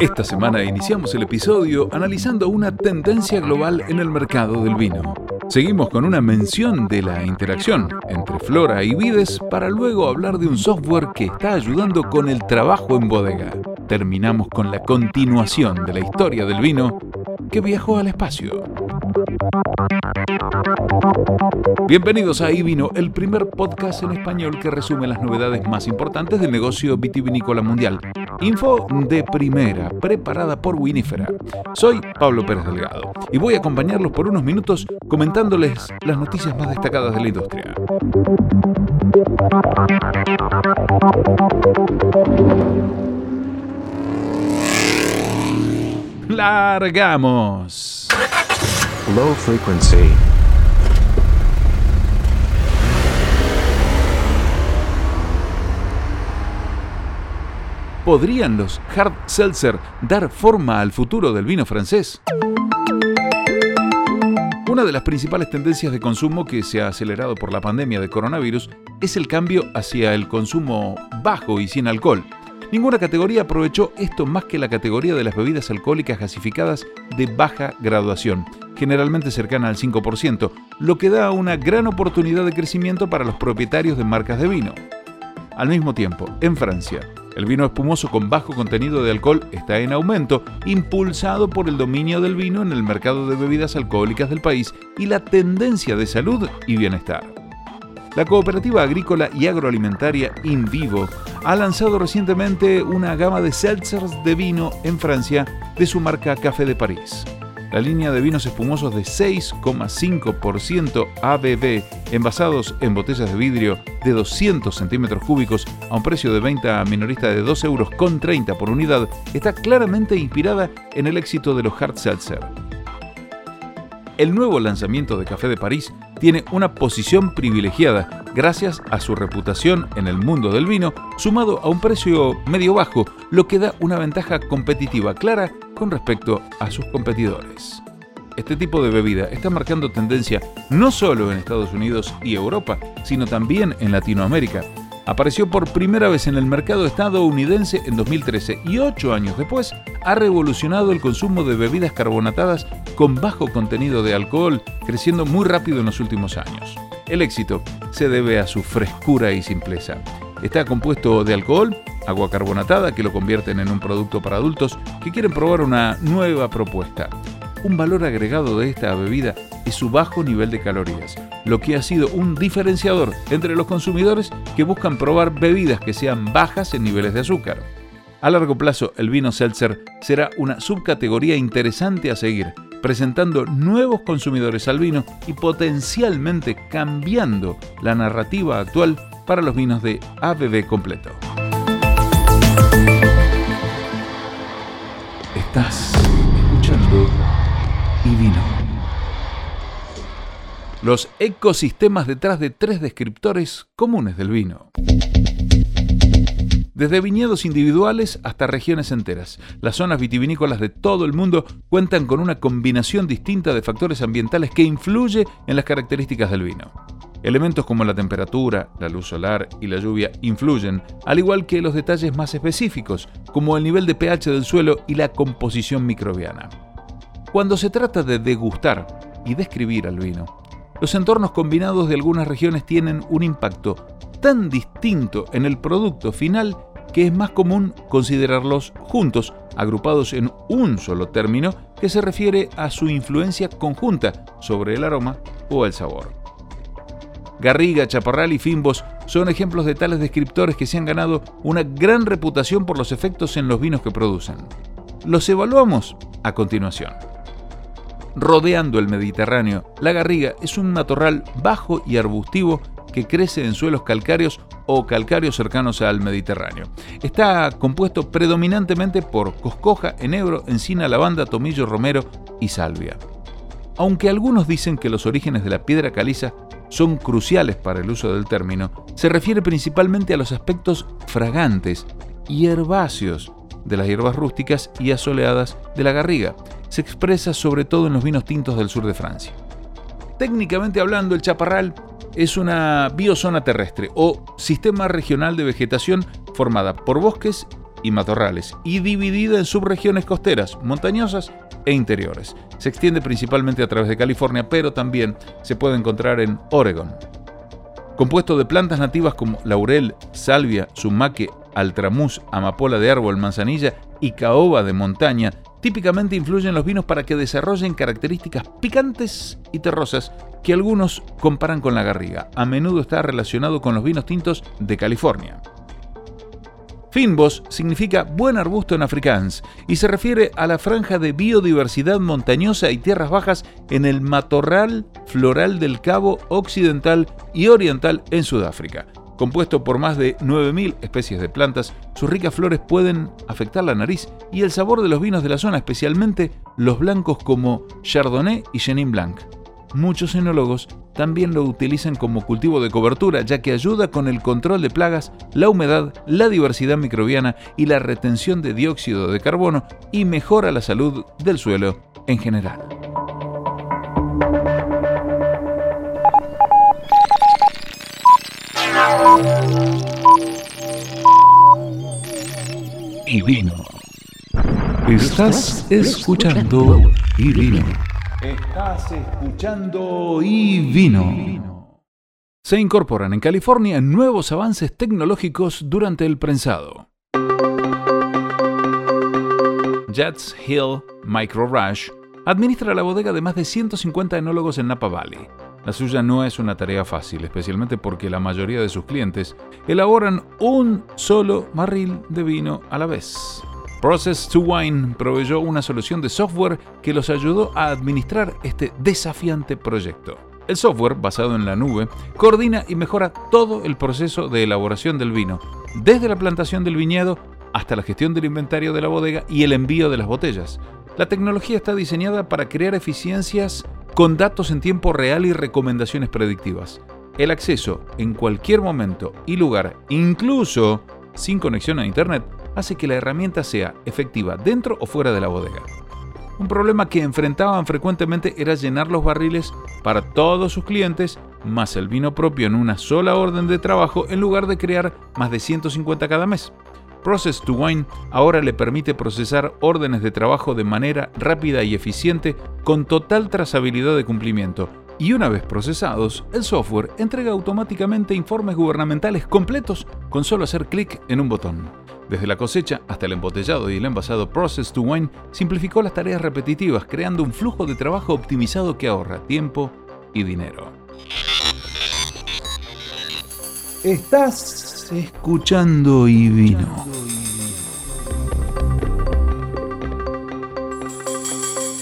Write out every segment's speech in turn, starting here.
Esta semana iniciamos el episodio analizando una tendencia global en el mercado del vino. Seguimos con una mención de la interacción entre flora y vides para luego hablar de un software que está ayudando con el trabajo en bodega. Terminamos con la continuación de la historia del vino que viajó al espacio. Bienvenidos a iVino, el primer podcast en español que resume las novedades más importantes del negocio vitivinícola mundial. Info de primera, preparada por Winifera. Soy Pablo Pérez Delgado y voy a acompañarlos por unos minutos comentándoles las noticias más destacadas de la industria. ¡Largamos! Low frequency. ¿Podrían los hard seltzer dar forma al futuro del vino francés? Una de las principales tendencias de consumo que se ha acelerado por la pandemia de coronavirus es el cambio hacia el consumo bajo y sin alcohol. Ninguna categoría aprovechó esto más que la categoría de las bebidas alcohólicas gasificadas de baja graduación, generalmente cercana al 5%, lo que da una gran oportunidad de crecimiento para los propietarios de marcas de vino. Al mismo tiempo, en Francia, el vino espumoso con bajo contenido de alcohol está en aumento, impulsado por el dominio del vino en el mercado de bebidas alcohólicas del país y la tendencia de salud y bienestar. La cooperativa agrícola y agroalimentaria InVivo ha lanzado recientemente una gama de seltzers de vino en Francia de su marca Café de París. La línea de vinos espumosos de 6,5% ABV envasados en botellas de vidrio de 200 centímetros cúbicos a un precio de venta minorista de 2 euros con 30 por unidad está claramente inspirada en el éxito de los hard seltzer. El nuevo lanzamiento de Café de París tiene una posición privilegiada gracias a su reputación en el mundo del vino, sumado a un precio medio bajo, lo que da una ventaja competitiva clara con respecto a sus competidores. Este tipo de bebida está marcando tendencia no solo en Estados Unidos y Europa, sino también en Latinoamérica. Apareció por primera vez en el mercado estadounidense en 2013 y ocho años después ha revolucionado el consumo de bebidas carbonatadas con bajo contenido de alcohol, creciendo muy rápido en los últimos años. El éxito se debe a su frescura y simpleza. Está compuesto de alcohol, agua carbonatada que lo convierten en un producto para adultos que quieren probar una nueva propuesta. Un valor agregado de esta bebida es su bajo nivel de calorías, lo que ha sido un diferenciador entre los consumidores que buscan probar bebidas que sean bajas en niveles de azúcar. A largo plazo, el vino seltzer será una subcategoría interesante a seguir, presentando nuevos consumidores al vino y potencialmente cambiando la narrativa actual para los vinos de ABB completo. Estás escuchando y vino. Los ecosistemas detrás de tres descriptores comunes del vino. Desde viñedos individuales hasta regiones enteras, las zonas vitivinícolas de todo el mundo cuentan con una combinación distinta de factores ambientales que influye en las características del vino. Elementos como la temperatura, la luz solar y la lluvia influyen, al igual que los detalles más específicos, como el nivel de pH del suelo y la composición microbiana. Cuando se trata de degustar y describir al vino, los entornos combinados de algunas regiones tienen un impacto tan distinto en el producto final que es más común considerarlos juntos, agrupados en un solo término que se refiere a su influencia conjunta sobre el aroma o el sabor. Garriga, Chaparral y Fimbos son ejemplos de tales descriptores que se han ganado una gran reputación por los efectos en los vinos que producen. Los evaluamos a continuación. Rodeando el Mediterráneo, la garriga es un matorral bajo y arbustivo que crece en suelos calcáreos o calcáreos cercanos al Mediterráneo. Está compuesto predominantemente por coscoja, enebro, encina, lavanda, tomillo, romero y salvia. Aunque algunos dicen que los orígenes de la piedra caliza son cruciales para el uso del término, se refiere principalmente a los aspectos fragantes y herbáceos de las hierbas rústicas y asoleadas de la garriga. Se expresa sobre todo en los vinos tintos del sur de Francia. Técnicamente hablando, el chaparral es una biozona terrestre o sistema regional de vegetación formada por bosques y matorrales, y dividida en subregiones costeras, montañosas e interiores. Se extiende principalmente a través de California, pero también se puede encontrar en Oregon. Compuesto de plantas nativas como laurel, salvia, sumaque, altramuz, amapola de árbol, manzanilla y caoba de montaña, típicamente influyen los vinos para que desarrollen características picantes y terrosas que algunos comparan con la garriga. A menudo está relacionado con los vinos tintos de California. Finbos significa buen arbusto en afrikaans y se refiere a la franja de biodiversidad montañosa y tierras bajas en el matorral floral del Cabo Occidental y Oriental en Sudáfrica. Compuesto por más de 9.000 especies de plantas, sus ricas flores pueden afectar la nariz y el sabor de los vinos de la zona, especialmente los blancos como Chardonnay y Chenin Blanc. Muchos enólogos también lo utilizan como cultivo de cobertura, ya que ayuda con el control de plagas, la humedad, la diversidad microbiana y la retención de dióxido de carbono y mejora la salud del suelo en general. y vino. Estás escuchando y vino. Estás escuchando y vino. Se incorporan en California nuevos avances tecnológicos durante el prensado. Jets Hill Micro Rush administra la bodega de más de 150 enólogos en Napa Valley la suya no es una tarea fácil, especialmente porque la mayoría de sus clientes elaboran un solo barril de vino a la vez. Process to Wine proveyó una solución de software que los ayudó a administrar este desafiante proyecto. El software, basado en la nube, coordina y mejora todo el proceso de elaboración del vino, desde la plantación del viñedo hasta la gestión del inventario de la bodega y el envío de las botellas. La tecnología está diseñada para crear eficiencias con datos en tiempo real y recomendaciones predictivas. El acceso en cualquier momento y lugar, incluso sin conexión a Internet, hace que la herramienta sea efectiva dentro o fuera de la bodega. Un problema que enfrentaban frecuentemente era llenar los barriles para todos sus clientes, más el vino propio en una sola orden de trabajo en lugar de crear más de 150 cada mes. Process to Wine ahora le permite procesar órdenes de trabajo de manera rápida y eficiente con total trazabilidad de cumplimiento. Y una vez procesados, el software entrega automáticamente informes gubernamentales completos con solo hacer clic en un botón. Desde la cosecha hasta el embotellado y el envasado Process to Wine simplificó las tareas repetitivas, creando un flujo de trabajo optimizado que ahorra tiempo y dinero. Estás escuchando y vino.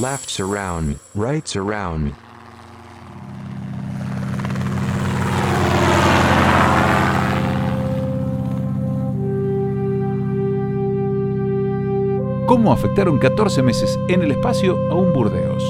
Lefts around, rights around. ¿Cómo afectaron 14 meses en el espacio a un Burdeos?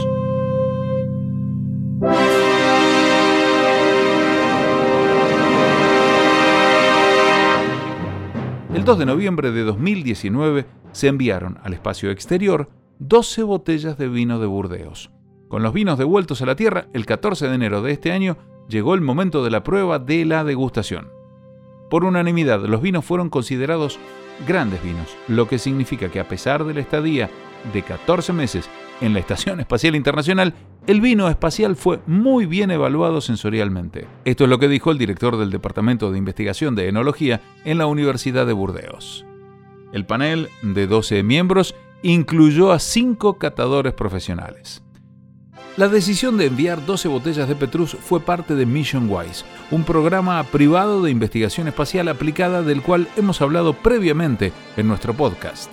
El 2 de noviembre de 2019 se enviaron al espacio exterior 12 botellas de vino de Burdeos. Con los vinos devueltos a la Tierra, el 14 de enero de este año llegó el momento de la prueba de la degustación. Por unanimidad, los vinos fueron considerados grandes vinos, lo que significa que a pesar de la estadía de 14 meses en la Estación Espacial Internacional, el vino espacial fue muy bien evaluado sensorialmente. Esto es lo que dijo el director del Departamento de Investigación de Enología en la Universidad de Burdeos. El panel de 12 miembros incluyó a 5 catadores profesionales. La decisión de enviar 12 botellas de Petrus fue parte de Mission Wise, un programa privado de investigación espacial aplicada del cual hemos hablado previamente en nuestro podcast.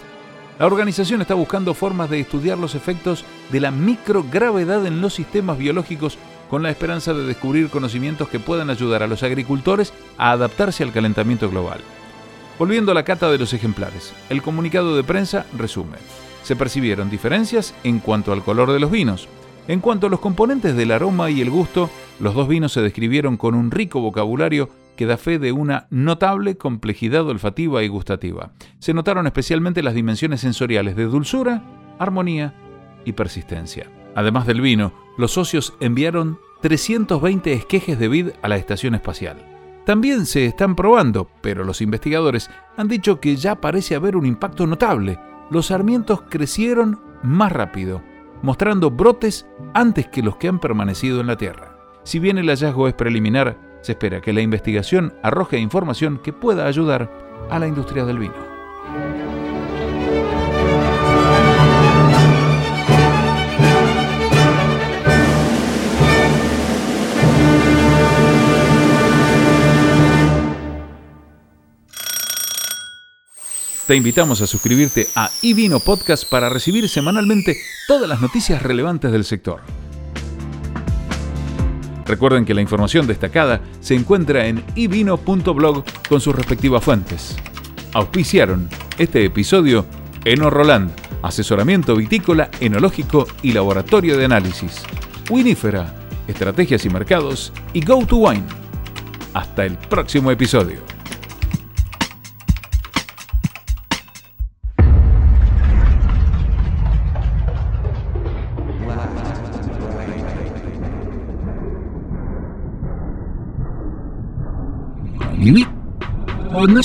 La organización está buscando formas de estudiar los efectos de la microgravedad en los sistemas biológicos con la esperanza de descubrir conocimientos que puedan ayudar a los agricultores a adaptarse al calentamiento global. Volviendo a la cata de los ejemplares, el comunicado de prensa resume. Se percibieron diferencias en cuanto al color de los vinos. En cuanto a los componentes del aroma y el gusto, los dos vinos se describieron con un rico vocabulario que da fe de una notable complejidad olfativa y gustativa. Se notaron especialmente las dimensiones sensoriales de dulzura, armonía y persistencia. Además del vino, los socios enviaron 320 esquejes de vid a la estación espacial. también se están probando, pero los investigadores han dicho que ya parece haber un impacto notable. Los sarmientos crecieron más rápido, mostrando brotes antes que los que han permanecido en la Tierra. Si bien el hallazgo es preliminar, se espera que la investigación arroje información que pueda ayudar a la industria del vino. Te invitamos a suscribirte a iVino Podcast para recibir semanalmente todas las noticias relevantes del sector. Recuerden que la información destacada se encuentra en ivino.blog con sus respectivas fuentes. Auspiciaron este episodio Eno Roland, asesoramiento vitícola, enológico y laboratorio de análisis. Winifera, estrategias y mercados y Go to Wine. Hasta el próximo episodio. Или... Одна...